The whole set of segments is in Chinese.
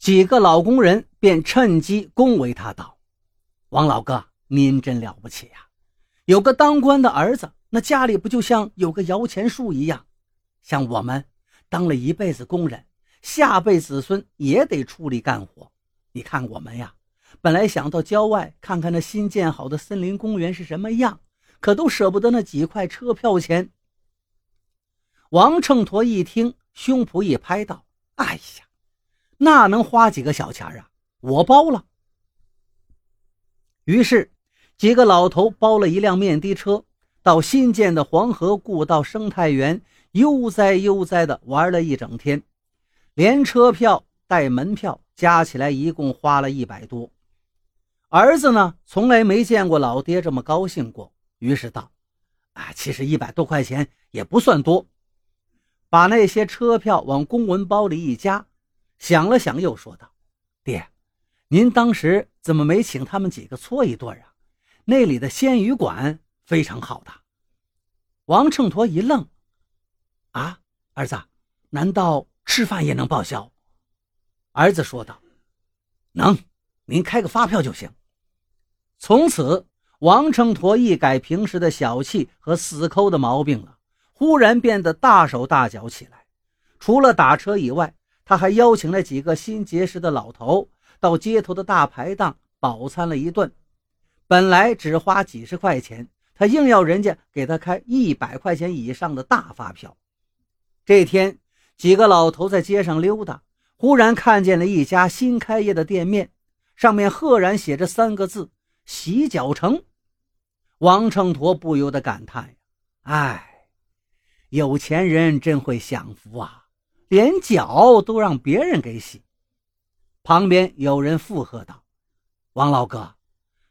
几个老工人便趁机恭维他道：“王老哥，您真了不起呀！有个当官的儿子，那家里不就像有个摇钱树一样？像我们当了一辈子工人，下辈子孙也得出力干活。你看我们呀，本来想到郊外看看那新建好的森林公园是什么样，可都舍不得那几块车票钱。”王秤砣一听，胸脯一拍道：“哎呀，那能花几个小钱啊？我包了。”于是，几个老头包了一辆面的车，到新建的黄河故道生态园悠哉悠哉地玩了一整天，连车票带门票加起来一共花了一百多。儿子呢，从来没见过老爹这么高兴过，于是道：“啊，其实一百多块钱也不算多。”把那些车票往公文包里一夹，想了想，又说道：“爹，您当时怎么没请他们几个搓一顿啊？那里的鲜鱼馆非常好的。”王秤砣一愣：“啊，儿子，难道吃饭也能报销？”儿子说道：“能，您开个发票就行。”从此，王秤砣一改平时的小气和死抠的毛病了。忽然变得大手大脚起来，除了打车以外，他还邀请了几个新结识的老头到街头的大排档饱餐了一顿。本来只花几十块钱，他硬要人家给他开一百块钱以上的大发票。这天，几个老头在街上溜达，忽然看见了一家新开业的店面，上面赫然写着三个字“洗脚城”。王秤砣不由得感叹：“哎。”有钱人真会享福啊，连脚都让别人给洗。旁边有人附和道：“王老哥，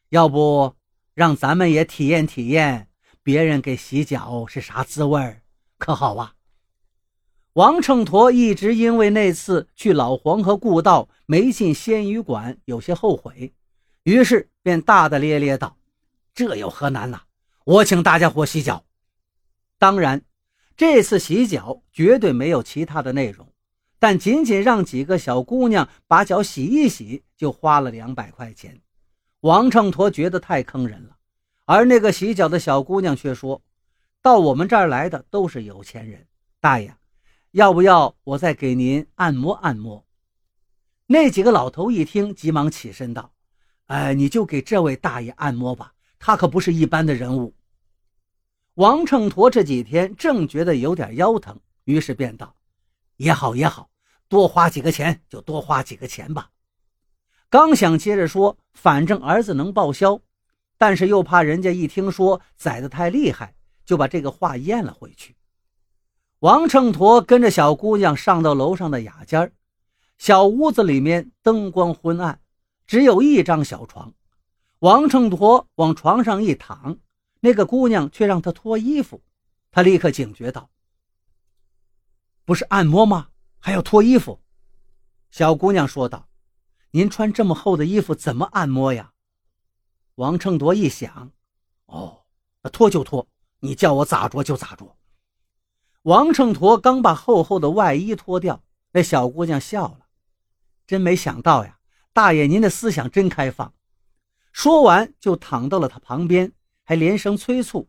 要不让咱们也体验体验别人给洗脚是啥滋味可好啊？”王秤砣一直因为那次去老黄河故道没进鲜鱼馆有些后悔，于是便大大咧咧道：“这有何难呐？我请大家伙洗脚。”当然。这次洗脚绝对没有其他的内容，但仅仅让几个小姑娘把脚洗一洗，就花了两百块钱。王秤砣觉得太坑人了，而那个洗脚的小姑娘却说：“到我们这儿来的都是有钱人，大爷，要不要我再给您按摩按摩？”那几个老头一听，急忙起身道：“哎，你就给这位大爷按摩吧，他可不是一般的人物。”王秤砣这几天正觉得有点腰疼，于是便道：“也好也好，多花几个钱就多花几个钱吧。”刚想接着说，反正儿子能报销，但是又怕人家一听说宰得太厉害，就把这个话咽了回去。王秤砣跟着小姑娘上到楼上的雅间小屋子里面灯光昏暗，只有一张小床。王秤砣往床上一躺。那个姑娘却让他脱衣服，他立刻警觉道：“不是按摩吗？还要脱衣服？”小姑娘说道：“您穿这么厚的衣服怎么按摩呀？”王秤砣一想：“哦，那脱就脱，你叫我咋着就咋着。”王秤砣刚把厚厚的外衣脱掉，那小姑娘笑了：“真没想到呀，大爷您的思想真开放。”说完就躺到了他旁边。还连声催促：“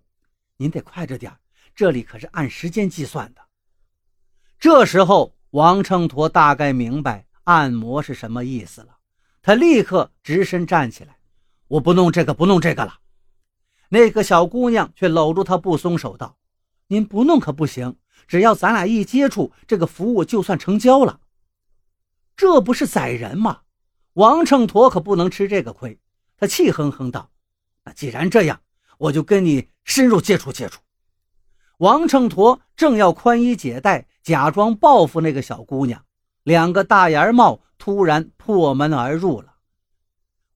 您得快着点这里可是按时间计算的。”这时候，王秤砣大概明白按摩是什么意思了，他立刻直身站起来：“我不弄这个，不弄这个了。”那个小姑娘却搂住他不松手，道：“您不弄可不行，只要咱俩一接触，这个服务就算成交了。这不是宰人吗？”王秤砣可不能吃这个亏，他气哼哼道：“那既然这样。”我就跟你深入接触接触。王秤砣正要宽衣解带，假装报复那个小姑娘，两个大檐帽突然破门而入了。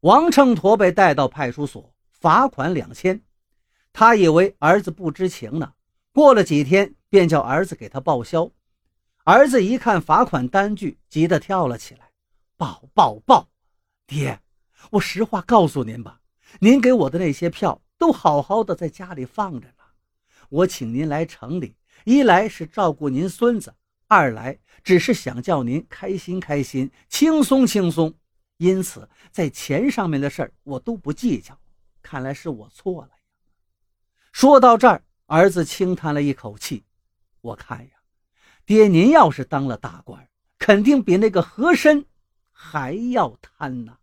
王秤砣被带到派出所，罚款两千。他以为儿子不知情呢，过了几天便叫儿子给他报销。儿子一看罚款单据，急得跳了起来：“报报报！爹，我实话告诉您吧，您给我的那些票。”都好好的在家里放着呢。我请您来城里，一来是照顾您孙子，二来只是想叫您开心开心、轻松轻松，因此在钱上面的事儿我都不计较。看来是我错了。说到这儿，儿子轻叹了一口气：“我看呀，爹您要是当了大官，肯定比那个和珅还要贪呐。”